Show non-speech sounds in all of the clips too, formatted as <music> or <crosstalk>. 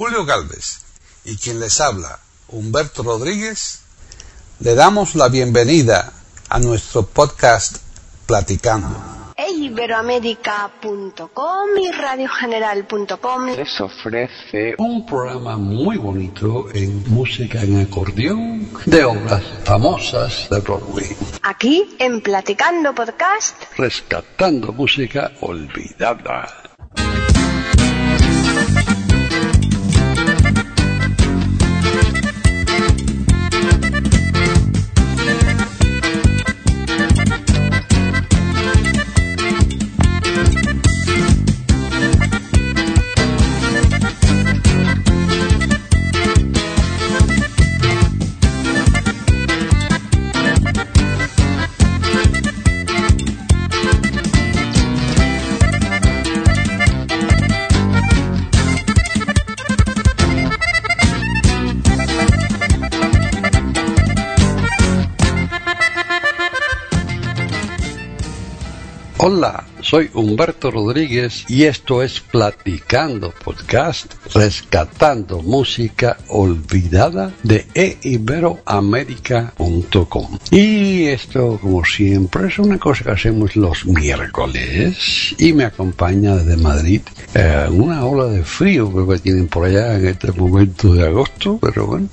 Julio Galvez y quien les habla, Humberto Rodríguez, le damos la bienvenida a nuestro podcast Platicando iberoamérica.com y radiogeneral.com les ofrece un programa muy bonito en música en acordeón de obras famosas de Broadway. Aquí en Platicando Podcast, rescatando música olvidada. Hola, soy Humberto Rodríguez y esto es Platicando Podcast, rescatando música olvidada de eiberoamerica.com. Y esto, como siempre, es una cosa que hacemos los miércoles y me acompaña desde Madrid eh, una ola de frío que tienen por allá en este momento de agosto, pero bueno,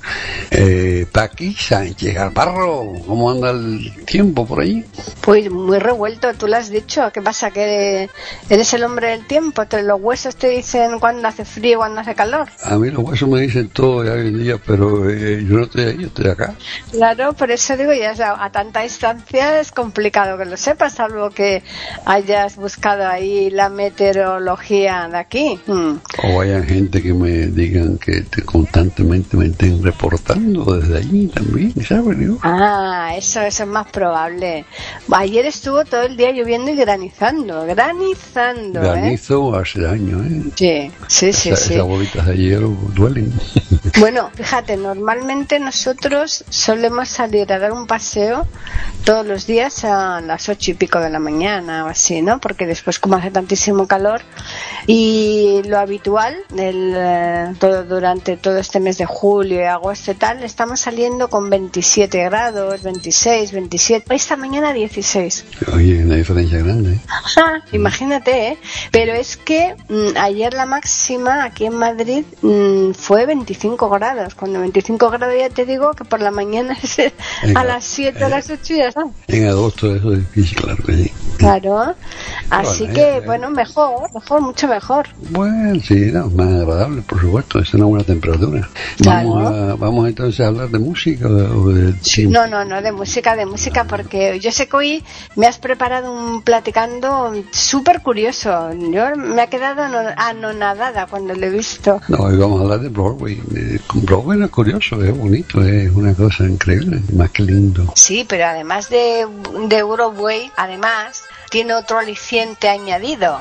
eh, Paqui Sánchez Alparro, ¿cómo anda el tiempo por ahí? Pues muy revuelto, tú lo has dicho, ¿qué pasa? ¿Que eres el hombre del tiempo? ¿Los huesos te dicen cuando hace frío, y cuando hace calor? A mí los huesos me dicen todo ya hoy en día, pero eh, yo no estoy ahí, yo estoy acá. Claro, por eso digo, ya a tanta distancia es complicado que lo sepas, salvo que hayas buscado ahí la meteorología de aquí. Hmm. O haya gente que me digan que constantemente me estén reportando desde allí también, ¿sabes? Ah, eso, eso es más probable. Ayer estuvo todo el día lloviendo y granizando, granizando. ¿eh? Granizo hace años, ¿eh? Sí, sí, sí. Esas bolitas de hielo duelen. <laughs> Bueno, fíjate, normalmente nosotros solemos salir a dar un paseo todos los días a las ocho y pico de la mañana o así, ¿no? Porque después como hace tantísimo calor y lo habitual el, eh, todo, durante todo este mes de julio y agosto y tal, estamos saliendo con 27 grados, 26, 27, esta mañana 16. Oye, una diferencia grande. ¿eh? Imagínate, ¿eh? Pero es que mm, ayer la máxima aquí en Madrid mm, fue 25 grados. Cuando 25 grados ya te digo que por la mañana <laughs> a las 7 a las 8 ya está. En agosto eso es difícil, claro que sí. Claro. Así que, bueno, mejor, mejor, mucho mejor. Bueno, sí, más agradable, por supuesto. Es una buena temperatura. Vamos, a, vamos entonces a hablar de música o de... No, no, no, de música, de música, porque yo sé que hoy me has preparado un platicando súper curioso. Yo me ha quedado anonadada cuando lo he visto. No, hoy vamos a hablar de Broadway. Broadway es curioso, es bonito, es una cosa increíble, más que lindo. Sí, pero además de, de Broadway, además tiene otro aliciente añadido.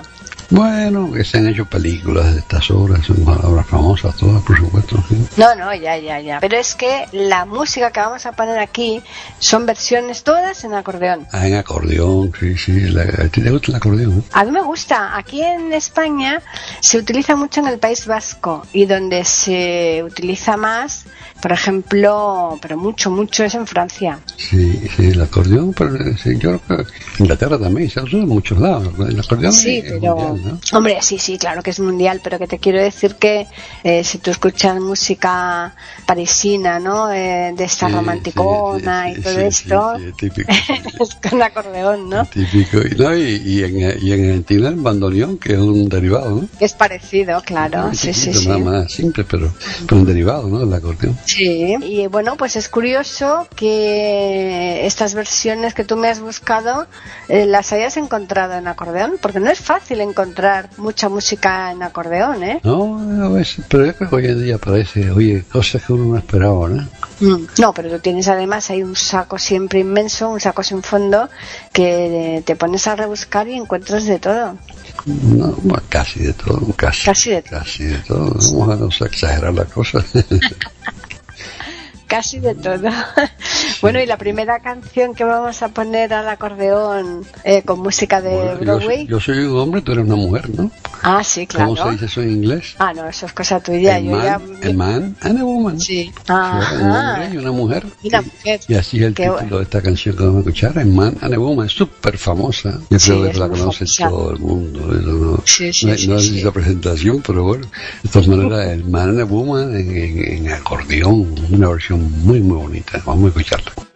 Bueno, que se han hecho películas de estas obras, son obras famosas todas, por supuesto. No, no, ya, ya, ya. Pero es que la música que vamos a poner aquí son versiones todas en acordeón. Ah, en acordeón, sí, sí. ¿A ti te gusta el acordeón? A mí me gusta. Aquí en España se utiliza mucho en el País Vasco y donde se utiliza más por ejemplo, pero mucho, mucho es en Francia. Sí, sí, el acordeón, pero sí, yo creo que Inglaterra también se usa en muchos lados. El acordeón sí, pero, hombre, sí, sí, claro que es mundial, pero que te quiero decir que eh, si tú escuchas música parisina, ¿no? Eh, de esta romanticona y todo esto, es con acordeón, ¿no? Típico, y, no, y, en, y en Argentina el bandoneón, que es un derivado, ¿no? Es parecido, claro, sí, sí, sí. Nada más simple, pero, pero un derivado, ¿no? Del acordeón. Sí, y bueno, pues es curioso que estas versiones que tú me has buscado eh, las hayas encontrado en acordeón, porque no es fácil encontrar mucha música en acordeón, ¿eh? No, veces, pero yo creo que hoy en día parece, oye, cosas que uno no esperaba, ¿no? Mm, no, pero tú tienes además hay un saco siempre inmenso, un saco sin fondo, que te pones a rebuscar y encuentras de todo. No, casi de todo, casi. Casi de todo. Casi de todo. Vamos a exagerar la cosa. <laughs> casi de todo. <laughs> bueno, y la primera canción que vamos a poner al acordeón eh, con música de Broadway. Yo, soy un hombre, tú eres una mujer, ¿no? Ah, sí, claro. ¿Cómo se dice eso en inglés? Ah, no, eso es cosa tuya. Yo man, ya... a man and a woman. Sí. Un Ajá. hombre y una mujer. Y una mujer. Y así es el Qué título bueno. de esta canción que vamos a escuchar, es Man and a Woman, es súper famosa. Yo Sí, creo que es la conoce famosa. todo el mundo. No, Sí, sí, no, sí, no sí. necesita presentación, pero bueno, de todas maneras, el Man and a Woman en, en- en acordeón, una versión muy, muy bonita. Vamos a escucharla.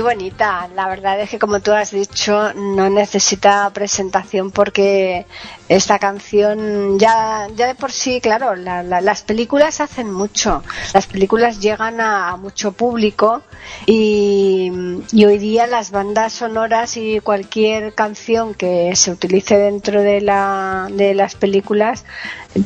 Bonita, la verdad es que como tú has dicho, no necesita presentación porque esta canción ya, ya de por sí, claro, la- la- las películas hacen mucho, las películas llegan a, a mucho público y, y hoy día las bandas sonoras y cualquier canción que se utilice dentro de, la, de las películas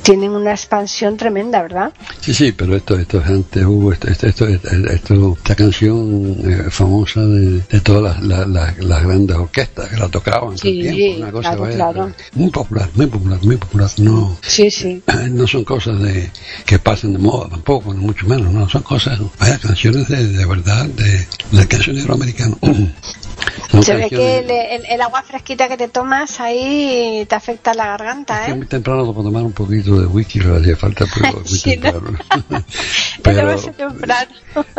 tienen una expansión tremenda, ¿verdad? Sí, sí, pero esto, esto es antes, hubo esto, esto, esto, esto- esta canción eh, famosa de, de todas las, las, grandes orquestas que la tocaban todo el Sí, tiempo, una cosa claro, vaya, claro. muy popular, muy popular, muy popular, no, Sí, sí. no son cosas de que pasen de moda tampoco, ni mucho menos, no, son cosas, vaya, canciones de, de verdad, de, del cancionero americano. <clears throat> Se ve que el, el- el agua fresquita que te tomas ahí te afecta la garganta, Es ¿eh? muy temprano para tomar un poquito de whisky, no hacía falta, pero <laughs> muy Sí, ¿no? temprano. <laughs> Demasiado <laughs> temprano.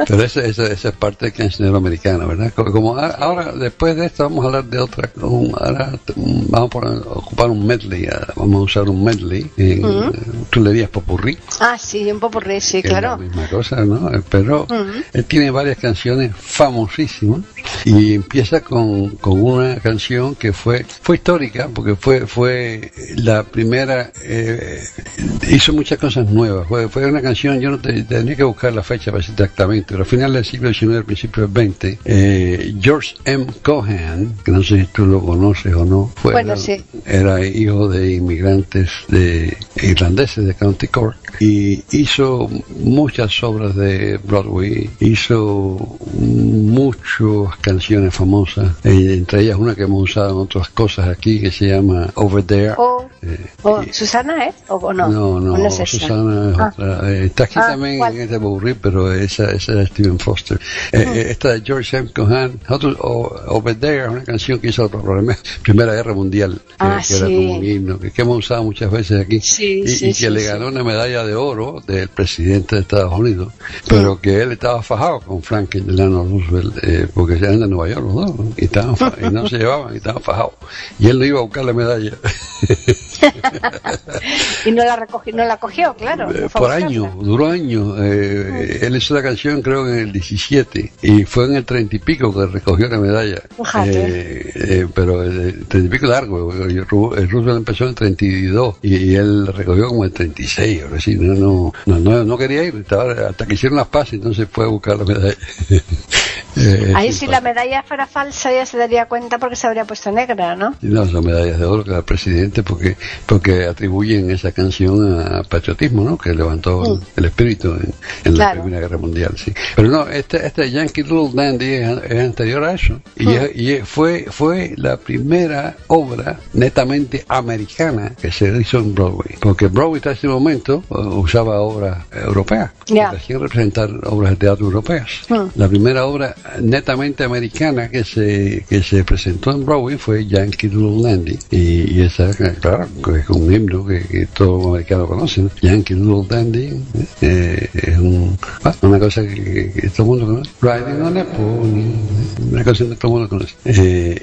Pero esa, esa, esa es parte del cancionero americano, ¿verdad? Co- Como a- ahora, después de esto, vamos a hablar de otra. un- ahora mm, vamos a ocupar un medley. Vamos a usar un medley. En, Ujú. Tú le dirías popurrí. Ah, sí, un popurrí, sí, es claro. la misma cosa, ¿no? Pero Ujú. él tiene varias canciones famosísimas y empieza con, con una canción que fue fue histórica porque fue fue la primera eh, hizo muchas cosas nuevas fue, fue una canción yo no te- tendría que buscar la fecha para decir exactamente pero a final del siglo XIX principio del XX eh, George M. Cohan que no sé si tú lo conoces o no fue Bueno, era- sí. era hijo de inmigrantes de irlandeses de County Cork y hizo muchas obras de Broadway, hizo mucho dos canciones famosas, eh, entre ellas una que hemos usado en otras cosas aquí que se llama Over There. O, o Susana, ¿eh? ¿O no? No, no, ¿O es? Susana es Ah. otra. Eh, está aquí Ah, también ¿cuál? en este Burri, pero esa, esa es Stephen Foster. Eh, eh, esta de George M. Cohan, Over There, es una canción que hizo para la <laughs> Primera- Guerra Mundial, que, Ah, que era sí. como un himno, que, que hemos usado muchas veces aquí. Sí, y, sí, y que le ganó una medalla de oro del presidente de Estados Unidos, pero que él estaba fajado con Franklin Delano Roosevelt, eh, porque eran de Nueva York los dos, ¿no? y, estaban y no se llevaban, y estaban fajados. Y él no iba a buscar la medalla. <laughs> <laughs> Y no la recogió, no la cogió, claro. Eh, no por años, duró años. Eh, Él hizo la canción creo que en el 17 y fue en el 30 y pico que recogió la medalla. Eh, eh, pero el 30 y pico largo. Ru- eh, Roosevelt empezó en el 32 y, y él recogió como el 36. Ahora sí, no, no, no, no, no quería ir estaba- hasta que hicieron las paces, entonces fue a buscar la medalla. <laughs> Eh, Ahí sí, si la medalla fuera falsa ya se daría cuenta porque se habría puesto negra, ¿no? No, son medallas de oro que da el presidente porque porque atribuyen esa canción a patriotismo, ¿no? Que levantó el- el espíritu en, en la Claro. Primera Guerra Mundial, sí. Pero no, este, este Yankee Little Dandy es, es anterior a eso y, es- y fue fue la primera obra netamente americana que se hizo en Broadway, porque Broadway hasta ese momento uh, usaba obras europeas, que hacían representar obras de teatro europeas. Mm. La primera obra netamente americana que se que se presentó en Broadway fue Yankee Doodle Dandy. Y, y esa claro es un himno que, que todos los americanos conocen Yankee Doodle Dandy eh, es un, ah, una cosa que, todo el mundo conoce. Riding on a Pony una canción que todo el mundo conoce. Eh,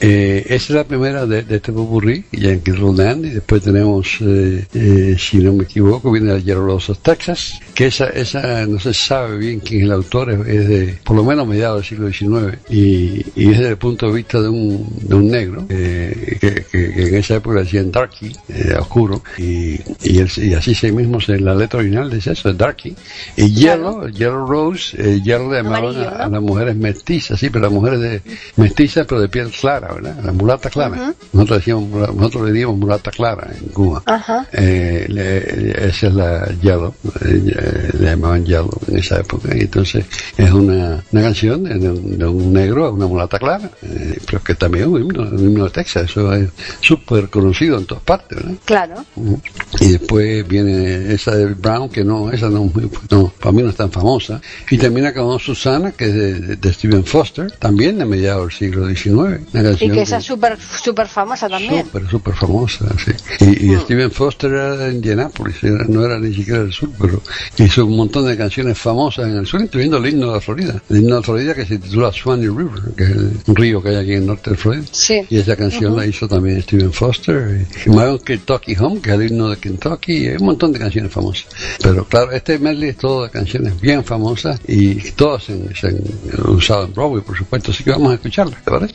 eh, esa es la primera de, de este popurrí, Yankee Doodle Dandy. Después tenemos, eh, eh, si no me equivoco, viene de Yellow Roses, Texas, que esa, esa no se sabe bien quién es el autor, es, es de por lo menos mediados del siglo XIX y, y es desde el punto de vista de un, de un negro eh, que, que- que en esa época decían darky, oscuro, y, y, el- y así se mismo en la letra original dice eso, darky. Y Yellow, Yellow Rose, Yellow le llamaban a, a las mujeres mestizas, sí, pero las mujeres de mestizas pero de piel clara, ¿verdad? La mulata clara. Nosotros decíamos, nosotros le decíamos mulata clara en Cuba. Eh, le- esa es la Yellow, eh, le llamaban Yellow en esa época. Y entonces es una, una canción de, de un, negro a una mulata clara, eh, pero que también es un himno, un himno de Texas, eso es súper conocido en todas partes, ¿verdad? Claro. Y después viene esa de Brown, que no, esa no, no, para mí no es tan famosa. Y termina con Susana, que es de, de- Stephen Foster, también de mediados del siglo XIX. Una Y que esa es súper súper famosa también. Súper, súper famosa, sí. Y, y Steven Foster era de Indianápolis, era- no era ni siquiera del sur, pero hizo un montón de canciones famosas en el sur, incluyendo el himno de la Florida. El himno de la Florida que se titula Swanee River, que es el río que hay aquí en el norte de Florida. Sí. Y esa canción la hizo también Steven Foster. Y Own Kentucky Home, que es el himno de Kentucky, y hay un montón de canciones famosas. Pero claro, este medley es todo de canciones bien famosas y todas se, han- se han usado en Broadway, por supuesto, así que vamos a escucharlas, ¿te parece?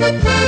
Thank you.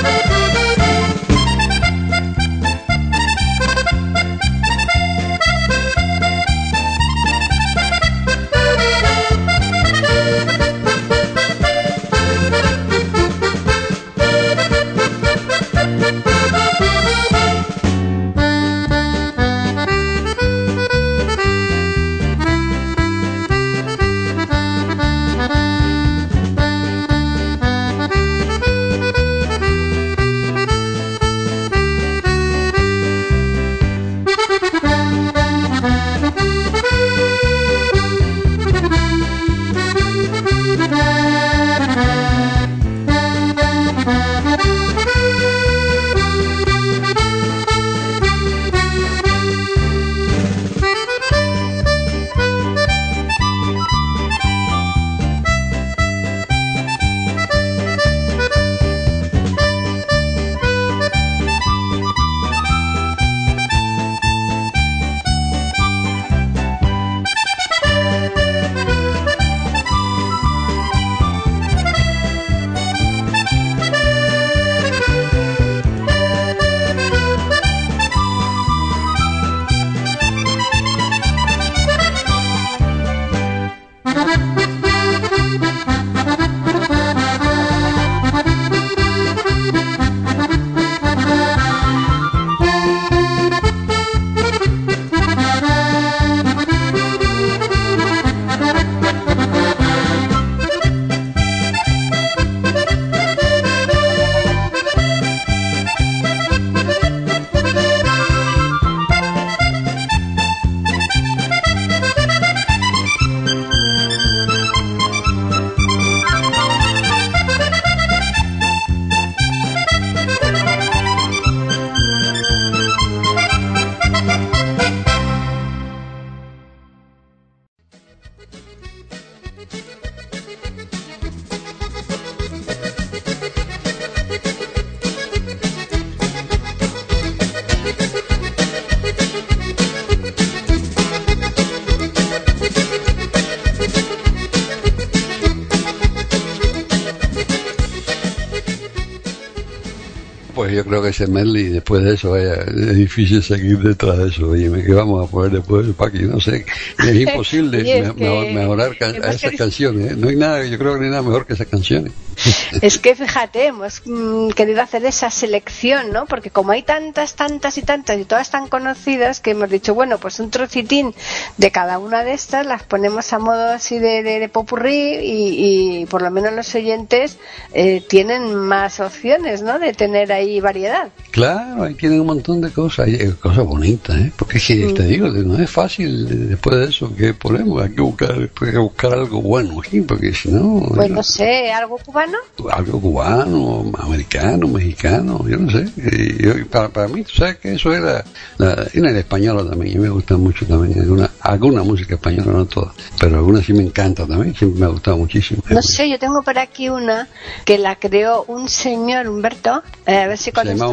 Ese medley, después de eso, vaya, es difícil seguir detrás de eso. Oye, ¿qué vamos a poner después de Paqui? No sé. Es <laughs> imposible es me- mejorar a esas canciones. ¿eh? No hay nada, yo creo que no hay nada mejor que esas canciones. <laughs> Es que fíjate, hemos mm, querido hacer esa selección, ¿no? Porque como hay tantas, tantas y tantas y todas tan conocidas que hemos dicho, bueno, pues un trocitín de cada una de estas las ponemos a modo así de, de, de popurrí y, y por lo menos los oyentes eh, tienen más opciones, ¿no? De tener ahí variedad. Claro, ahí tienen un montón de cosas, hay eh, cosas bonitas, ¿eh? Porque es que te digo, no es fácil eh, después de eso que ponemos, hay que buscar, hay que buscar algo bueno aquí, porque si no, Pues no sé, algo cubano. algo cubano, americano, mexicano, yo no sé. Y yo- para, para mí, tú sabes que eso era la, y la española también, y me gusta mucho también, alguna, alguna música española, no toda, pero alguna sí me encanta también, siempre me ha gustado muchísimo. No sé, yo tengo por aquí una que la creó un señor Humberto. eh, a ver si con ¿Se llama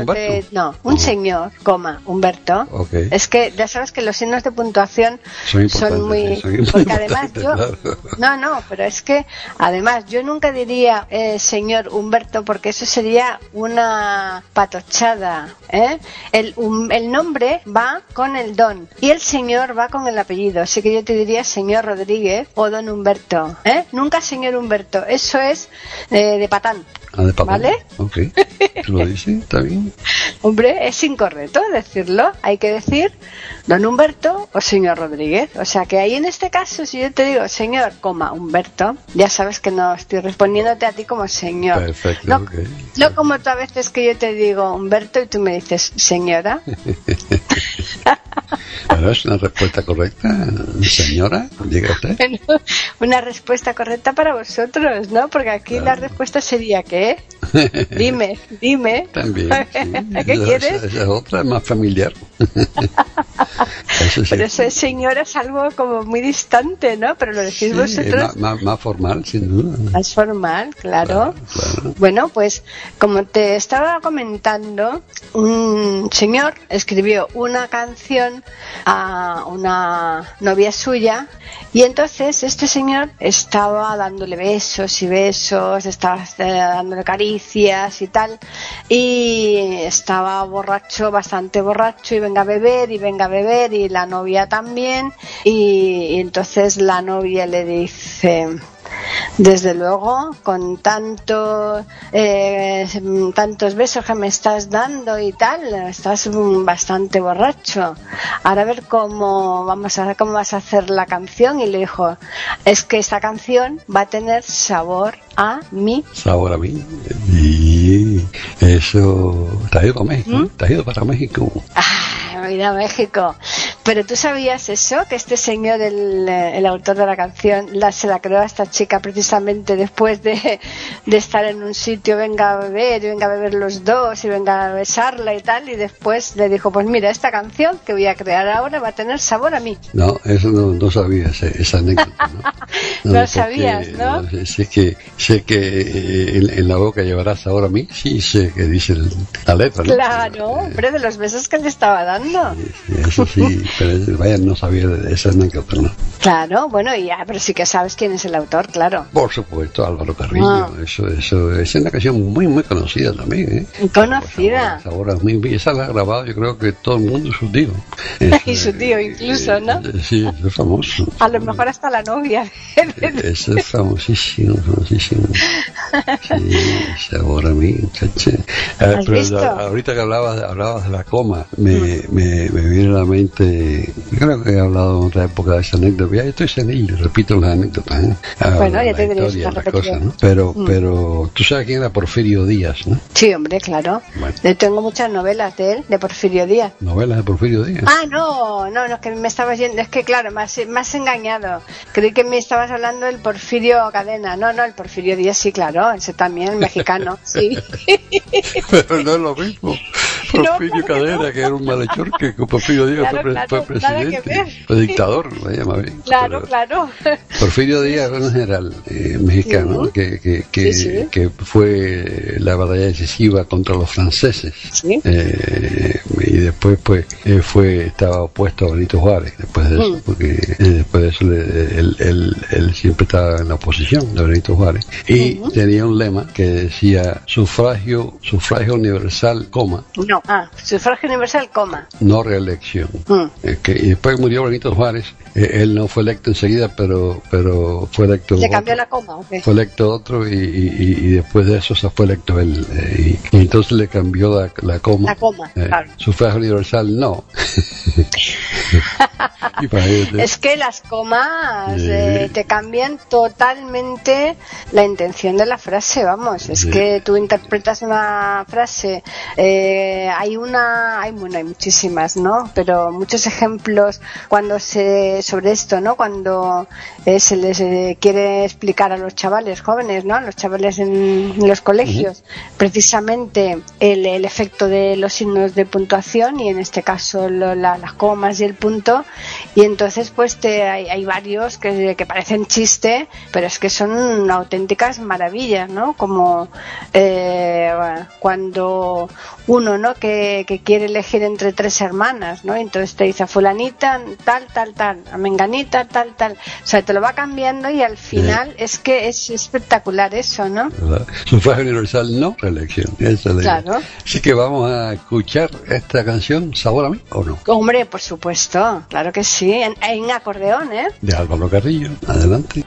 No, un Oh. señor, coma, Humberto. Es que ya sabes que los signos de puntuación Son muy. sí, son muy porque además yo. No, no, pero es que además yo nunca diría eh, señor Humberto porque eso sería una patochada. ¿eh? El, um- el nombre va con el don y el señor va con el apellido. Así que yo te diría señor Rodríguez o don Humberto. ¿eh? Nunca señor Humberto. Eso es eh, de patán. Ah, de. ¿Vale? Ok. ¿Tú lo dices? ¿Está bien? <laughs> Hombre, es incorrecto decirlo. Hay que decir don Humberto o señor Rodríguez. O sea que ahí en este caso, si yo te digo señor, coma Humberto, ya sabes que no estoy respondiéndote a ti como señor. Perfecto, no como tú a veces que yo te digo Humberto y tú me dices señora. <laughs> Pero es una respuesta correcta, señora, diga usted. <laughs> Bueno, Una respuesta correcta para vosotros, ¿no? Porque aquí la respuesta sería ¿qué? <laughs> Dime, dime. También. <laughs> sí. ¿Qué Esa- quieres? Esa, es otra, más familiar. Eso sí. Pero eso de señora es algo como muy distante, ¿no? Pero lo decís Sí, vosotros más- más formal, sin duda. Más formal, claro. Claro, claro. Bueno, pues como te estaba comentando, un señor escribió una canción a una novia suya. Y entonces este señor estaba dándole besos y besos, estaba eh, dándole caricias y tal. Y estaba borracho, bastante borracho y venga a beber y venga a beber y la novia también. Y, y entonces la novia le dice desde luego, con tanto, eh, tantos besos que me estás dando y tal, estás bastante borracho. Ahora a ver cómo vamos a cómo vas a hacer la canción y le dijo, es que esta canción va a tener sabor a mí. Sabor a mí. Y eso. ¿Te has ido a México? ¿Mm? ¿Te has ido para México? Ah, mira México. Pero tú sabías eso, que este señor, el, eh, el autor de la canción, la, se la creó a esta chica precisamente después de, de estar en un sitio, venga a beber, y venga a beber los dos, y venga a besarla y tal, y después le dijo, pues mira, esta canción que voy a crear ahora va a tener sabor a mí. No, eso no, no sabía, ese- esa anécdota. ¿no? <laughs> No porque, sabías, ¿no? sé- sé que, sé que eh, en, en la boca llevarás ahora a mí, sí sé que dice la letra. ¿no? Claro, hombre, de los besos que le estaba dando. Sí, Eso sí, <laughs> pero vaya, no sabía de esa anécdota, ¿no? Claro, bueno, ya, pero sí que sabes quién es el autor, claro. Por supuesto, Álvaro Carrillo, Ah. eso, eso, es una canción muy, muy conocida también, ¿eh? Conocida. Sabor, sabor a mí, esa la ha grabado yo creo que todo el mundo, su tío. <laughs> Y su tío incluso, ¿no? eh, Sí, es famoso. A lo mejor hasta la novia. <laughs> Eso es famosísimo, famosísimo. Sí, sabor a mí, chache. Eh, ¿Has pero ahorita que hablabas, hablabas de la coma, me, me, me viene a la mente, yo creo que he hablado en otra época de esa anécdota, ya estoy senil, repito las anécdotas, ¿eh? Ah, Bueno, ya la te historia, las cosas, ¿no? Pero, Mm. pero, tú sabes quién era Porfirio Díaz, ¿no? Sí, hombre, claro. Bueno. Yo tengo muchas novelas de él, de Porfirio Díaz. Novelas de Porfirio Díaz. Ah, no, no, no, es que me estabas yendo, es que claro, me has, me has engañado. Creí que me estabas hablando del Porfirio Cadena. No, no, el Porfirio Díaz sí, claro, ese también, mexicano, sí. <laughs> Pero no es lo mismo. Porfirio. Cadena, que era un malhechor, que Porfirio Díaz Claro, fue, claro, presidente, fue dictador, me llama bien. claro, claro. Porfirio Díaz era un general eh, mexicano que, que, que, Sí, sí. que fue la batalla decisiva contra los franceses. Sí. Eh, y después pues fue estaba opuesto a Benito Juárez después de eso, Mm. porque eh, después de eso le- él, él- él siempre estaba en la oposición de Benito Juárez y tenía un lema que decía sufragio, sufragio universal, coma, No. Ah, sufragio universal, coma. no reelección. Mm. Eh, que- y después murió Benito Juárez, eh, él no fue electo enseguida, pero pero fue electo ¿Le otro. cambió la coma o qué? fue electo otro y, y- después de eso se fue electo él eh, y, y entonces le cambió la, la coma La coma, claro. sufragio universal no <laughs> Es que las comas te cambian totalmente la intención de la frase, vamos. Es que tú interpretas una frase, eh, hay una, hay, bueno, hay muchísimas, ¿no? Pero muchos ejemplos cuando se, sobre esto, ¿no? Cuando eh, se les eh, quiere explicar a los chavales jóvenes, ¿no? A los chavales en, en los colegios, precisamente el, el efecto de los signos de puntuación y en este caso lo- la- las comas y el punto y entonces pues te, hay, hay varios que, que parecen chiste pero es que son auténticas maravillas no como eh, cuando uno no que, que quiere elegir entre tres hermanas no entonces te dice a fulanita tal tal tal a menganita tal tal o sea te lo va cambiando y al final es que es espectacular eso no <laughs> ¿verdad? sufragio universal no reelección esa es la idea. Claro. así que vamos a escuchar esta canción sabor a mí o no hombre por supuesto claro que sí en, en acordeón eh de Álvaro Carrillo adelante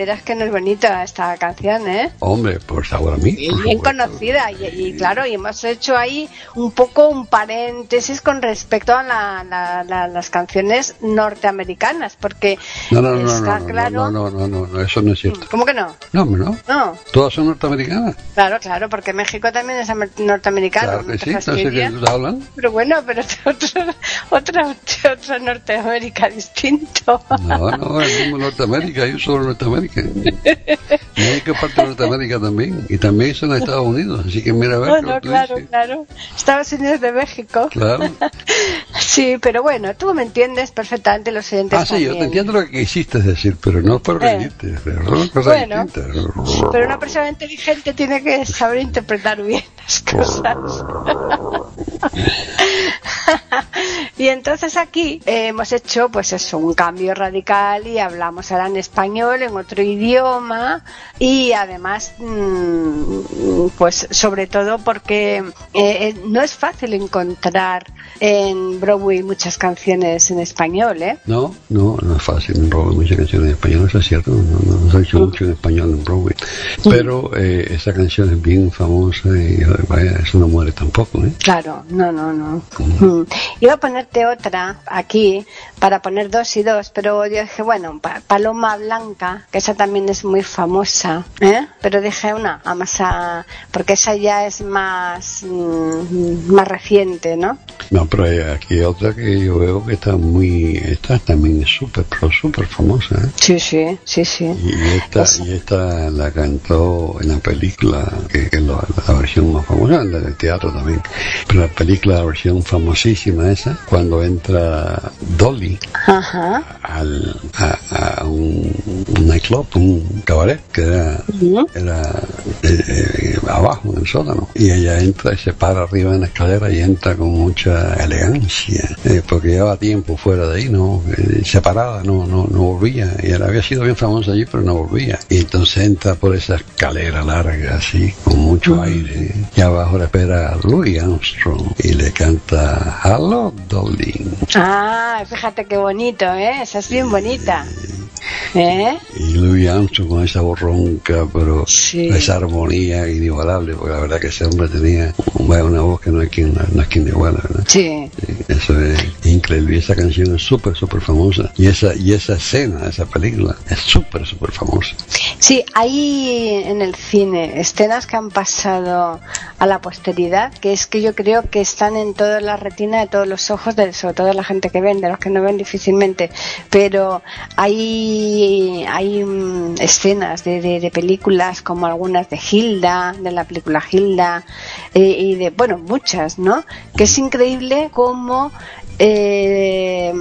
No dirás que no es bonita esta canción, ¿eh? Hombre, pues ahora a mí. Y bien conocida. Y, claro, y hemos hecho ahí un poco un paréntesis con respecto a las canciones norteamericanas, porque no, no, no, está no, claro. No, no, no, no, eso no es cierto. ¿Cómo que no? No, no. No. ¿Todas son norteamericanas? Claro, claro, porque México también es norteamericano. Claro que sí, no sé qué hablan. Pero bueno, pero es otro, otra, otra Norteamérica distinto. No, no, es como Norteamérica, yo solo Norteamérica. México es parte de Norteamérica también, y también son Estados Unidos, así que mira a ver. Bueno, claro, claro. Estados Unidos de México. Claro. <laughs> sí, pero bueno, tú me entiendes perfectamente los oyentes. Ah, sí, yo te entiendo lo que quisiste decir, pero no por reírte, eh. pero bueno, Pero una persona inteligente tiene que saber interpretar bien las cosas. <laughs> y entonces aquí hemos hecho pues eso, un cambio radical y hablamos ahora en español, en otro idioma y además mm, pues sobre todo porque eh, eh, no es fácil encontrar en Broadway muchas canciones en español, ¿eh? No, no, no es fácil en Broadway muchas canciones en español, eso es cierto, no, se ha hecho mm. mucho en español en Broadway, pero eh, esa canción es bien famosa y vaya, eso no muere tampoco, ¿eh? Claro, no, no, no. Mm. Iba a ponerte otra aquí para poner dos y dos, pero yo dije, bueno, Paloma Blanca, que esa también es muy famosa, ¿eh? Pero dije una, más a, porque esa ya es más, mm, más reciente, ¿no? No, pero hay aquí otra que yo veo que está muy, esta también es súper, súper famosa, ¿eh? Sí, sí, sí, sí. Y esta, y esta la cantó en la película, que, es la, versión más famosa, la del teatro también, pero la película, la versión famosísima esa, cuando entra Dolly Al, a, un, nightclub, un cabaret, que era, era eh, eh, abajo en el sótano, y ella entra y se para arriba en la escalera y entra con mucha elegancia, eh, porque llevaba tiempo fuera de ahí, no, separada, no, no, no volvía, y ella había sido bien famosa allí, pero no volvía, y entonces entra por esa escalera larga, así, con mucho aire, y abajo le espera Louis Armstrong, y le canta Hello, Dolly. Ah, fíjate qué bonito, ¿eh? Esa es bien bonita. ¿Eh? Y Louis Armstrong con esa voz ronca, pero esa armonía inigualable, porque la verdad que ese hombre tenía una voz que no hay quien, no hay quien iguala, ¿verdad? Sí. Eso es increíble. Y esa canción es súper, súper famosa. Y esa, y esa escena, esa película, es súper, súper famosa. Sí, hay en el cine escenas que han pasado a la posteridad, que es que yo creo que están en toda la retina de todos los ojos, de, sobre todo de la gente que ven, de los que no ven difícilmente. Pero hay, hay mm, escenas de, de, películas como algunas de Hilda, de la película Hilda, eh, y de, bueno, muchas, ¿no? Que es increíble cómo eh,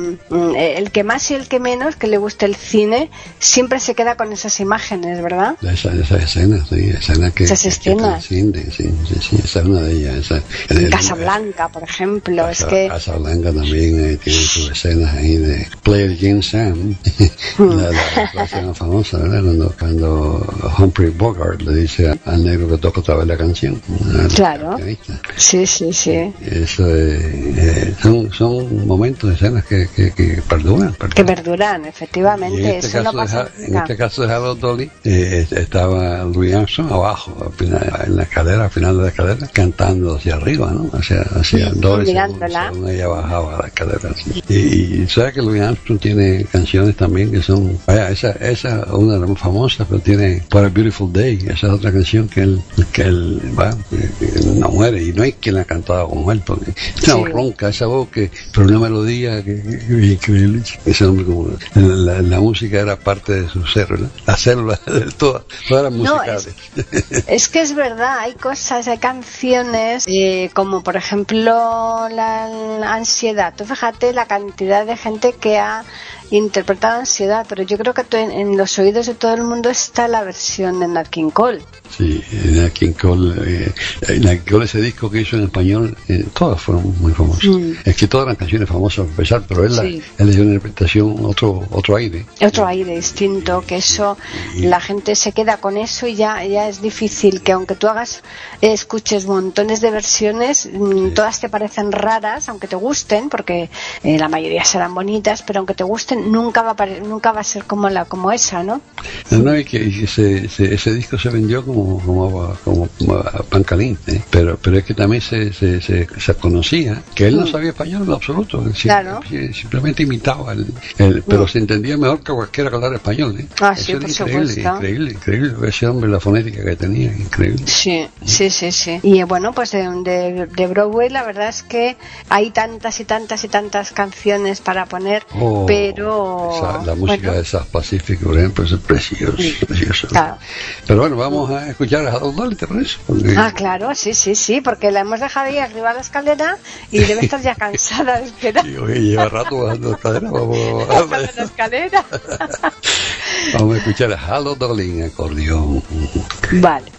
el que más y el que menos que le guste el cine siempre se queda con esas imágenes, ¿verdad? Esa, esa escena, sí, escena que, esas escenas. sí, sí, sí, esa es una de ellas. Esa, en Casablanca, por ejemplo, Casa, es que... Casablanca también eh, tiene sus escenas ahí de Player Jim Sam, <laughs> la, la, escena famosa, ¿verdad? Cuando, cuando Humphrey Bogart le dice al negro que toca otra vez la canción. Claro. Sí, sí, sí. Eso eh, son, son momentos, escenas que, que, que perduran, Que perduran, efectivamente. En este, caso, de, en este caso de Harold Dolly, eh, estaba Louis Armstrong abajo, en la escalera, al final de la escalera, cantando hacia arriba, ¿no? Hacia, hacia Dolly, según, ella bajaba la escalera. Y, y sabes que Louis Armstrong tiene canciones también que son, vaya, esa, esa una de las más famosas, pero tiene For a Beautiful Day, esa es otra canción que él, que él, va, no muere, y no hay quien la ha cantado como él, porque es una ronca, esa voz que pero una melodía que, increíble. Ese hombre como la, música era parte de su ser, La célula de todas, todas las musicales. es, que es verdad, hay cosas, hay canciones eh, como por ejemplo la, ansiedad. Tú fíjate la cantidad de gente que ha interpretado ansiedad, pero yo creo que en, los oídos de todo el mundo está la versión de Nat King Cole. Sí, Nat King Cole, eh, Nat Cole ese disco que hizo en español, eh, todas fueron muy famosas. Mm. Es que todas las canciones famosas a pesar, pero él, él le dio una interpretación otro otro aire. Otro aire distinto, que eso, la gente se queda con eso y ya, ya es difícil que aunque tú hagas, escuches montones de versiones, mm, todas te parecen raras, aunque te gusten, porque eh, la mayoría serán bonitas, pero aunque te gusten nunca va a nunca va a ser como la como esa, ¿no? No, y que, ese, ese, disco se vendió como como, como, pan caliente, pero pero es que también se, se, se, conocía que él no mm. sabía español en absoluto, simplemente imitaba el, pero mm. se entendía mejor que cualquiera que hablara español. ¿eh? Ah, sí, por increíble, supuesto. increíble, increíble, ese hombre la fonética que tenía, increíble. Sí, sí, sí, sí. Y bueno, pues de, de, Broadway la verdad es que hay tantas y tantas y tantas canciones para poner, oh, pero... la música de South Pacific, por ejemplo, es precioso, precioso. Pero bueno, vamos a escuchar a Harold Dolly, Ah, claro, sí, sí, sí, porque la hemos dejado ahí arriba de la escalera y <laughs> debe estar ya cansada de esperar. Y, oye, lleva rato bajando la escalera, vamos a <laughs> bajar la escalera. <laughs> vamos a escuchar a Harold Dolly en acordeón. Vale.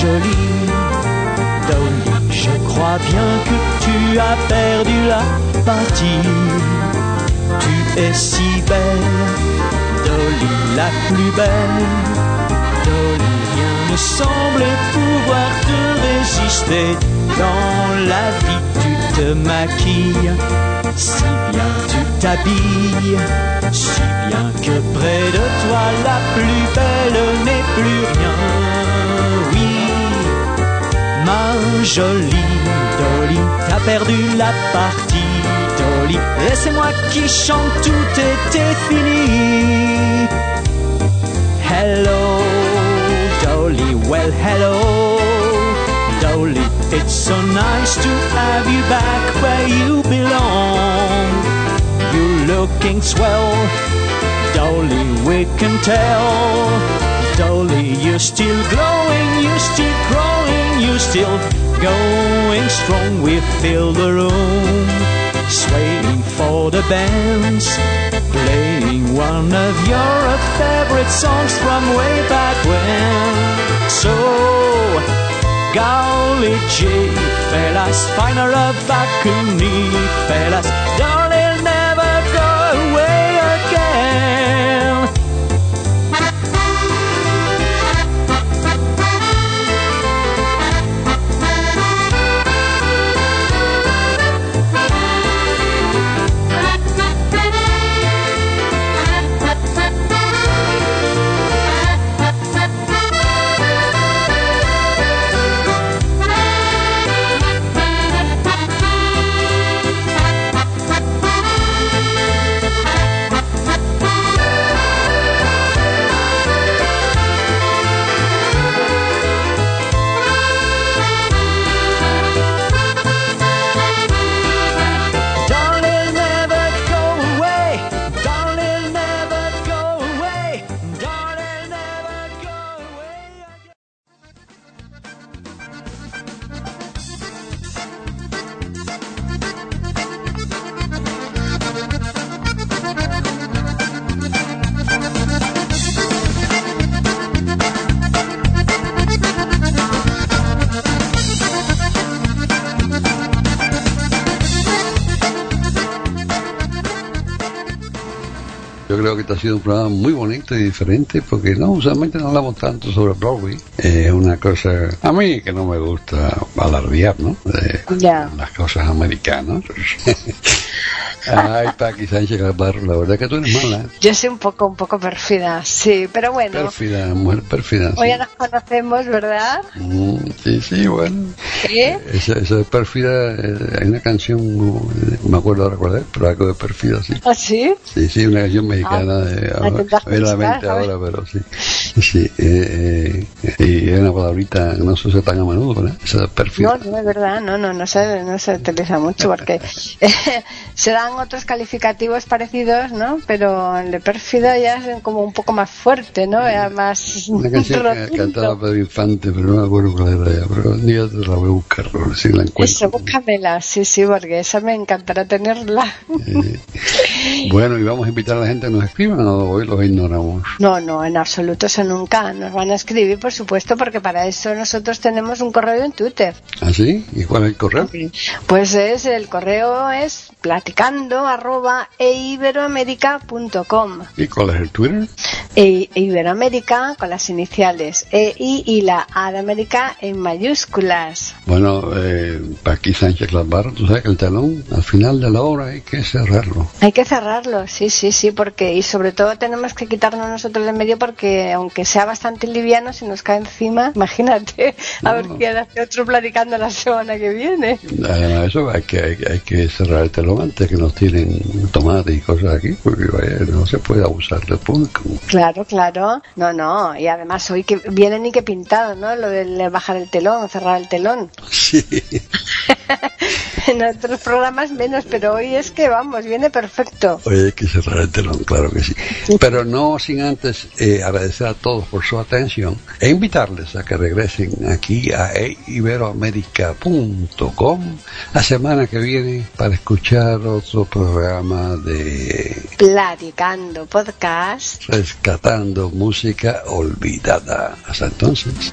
jolie. Dolly, je crois bien que tu as perdu la partie. Tu es si belle, Dolly, la plus belle. Dolly, rien ne semble pouvoir te résister. Dans la vie, tu te maquilles, si bien tu t'habilles, si bien que près de toi, la plus belle n'est plus rien ma jolie Dolly, t'as perdu la partie Dolly, et c'est moi qui chante, tout était fini. Hello Dolly, well hello Dolly, it's so nice to have you back where you belong. You're looking swell, Dolly, we can tell. slowly. You're still glowing, you're still growing, you're still going strong. We fill the room, swaying for the bands, playing one of your favorite songs from way back when. So, golly gee, fellas, find a vacuum, fellas. Ha sido un programa muy bonito y diferente porque no, usualmente no hablamos tanto sobre Broadway. Es una cosa, a mí que no me gusta alardear, ¿no? De las cosas americanas. <laughs> Ay, Paqui Sánchez Calvarro, la verdad que tú eres mala. Yo soy un poco, un poco pérfida, sí, pero bueno. Pérfida, mujer pérfida. Hoy sí. ya nos conocemos, ¿verdad? Mm, sí, sí, bueno. ¿Qué? Esa, esa de pérfida, eh, hay una canción, eh, me acuerdo ahora cuál es, pero algo de pérfida, sí. ¿Ah, sí? Sí, sí, una canción mexicana Ah, de ahora, me la mente a ahora, pero sí. Sí, eh, eh, y es una palabrita que no se usa tan a menudo, ¿verdad? Esa de pérfida. No, no es verdad, no, no, no se, no se utiliza mucho porque <laughs> eh, se dan otros calificativos parecidos, ¿no? Pero el de pérfido ya es como un poco más fuerte, ¿no? Ya más Una canción que rotundo. cantaba Pedro Infante, pero no me acuerdo cuál era ya, pero un día te la voy a buscar, si la encuentro. Eso, búscamela, sí, sí, porque esa me encantará tenerla. Eh, bueno, y vamos a invitar a la gente a que nos escriban o hoy los ignoramos. No, no, en absoluto, eso nunca. Nos van a escribir, por supuesto, porque para eso nosotros tenemos un correo en Twitter. ¿Ah, sí? ¿Y cuál es el correo? Pues es, el correo es platicando arroba eiberoamerica.com. ¿Y cuál es el Twitter? E Iberoamérica con las iniciales EI y la A de América en mayúsculas. Bueno, eh, aquí Sánchez Clasbarro, tú sabes que el telón al final de la obra hay que cerrarlo. Hay que cerrarlo, sí, sí, sí, porque y sobre todo tenemos que quitarnos nosotros de en medio porque aunque sea bastante liviano, si nos cae encima, <laughs> imagínate, a ver No. quién hace otro platicando la semana que viene. Además de eso, hay que, hay, hay que cerrar el telón antes que nos tiren tomates y cosas aquí, porque vaya, no se puede abusar del público. Claro, claro. No, no. Y además hoy que viene ni que pintado, ¿no? Lo de bajar el telón, cerrar el telón. Sí. <laughs> En otros programas menos, pero hoy es que vamos, viene perfecto. Hoy hay que cerrar el telón, claro que sí. Pero no sin antes eh, agradecer a todos por su atención e invitarles a que regresen aquí a iberoamerica.com la semana que viene para escuchar otro programa de Platicando podcast. Rescatando Música Olvidada. Hasta entonces.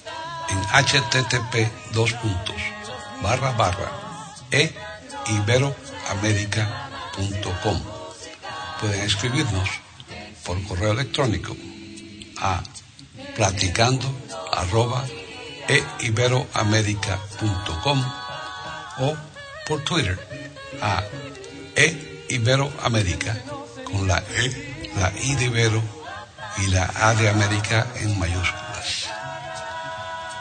en http dos puntos, barra barra e. Pueden escribirnos por correo electrónico a platicando arroba e o por Twitter a e con la e, la i de Ibero y la A de América en mayúsculas.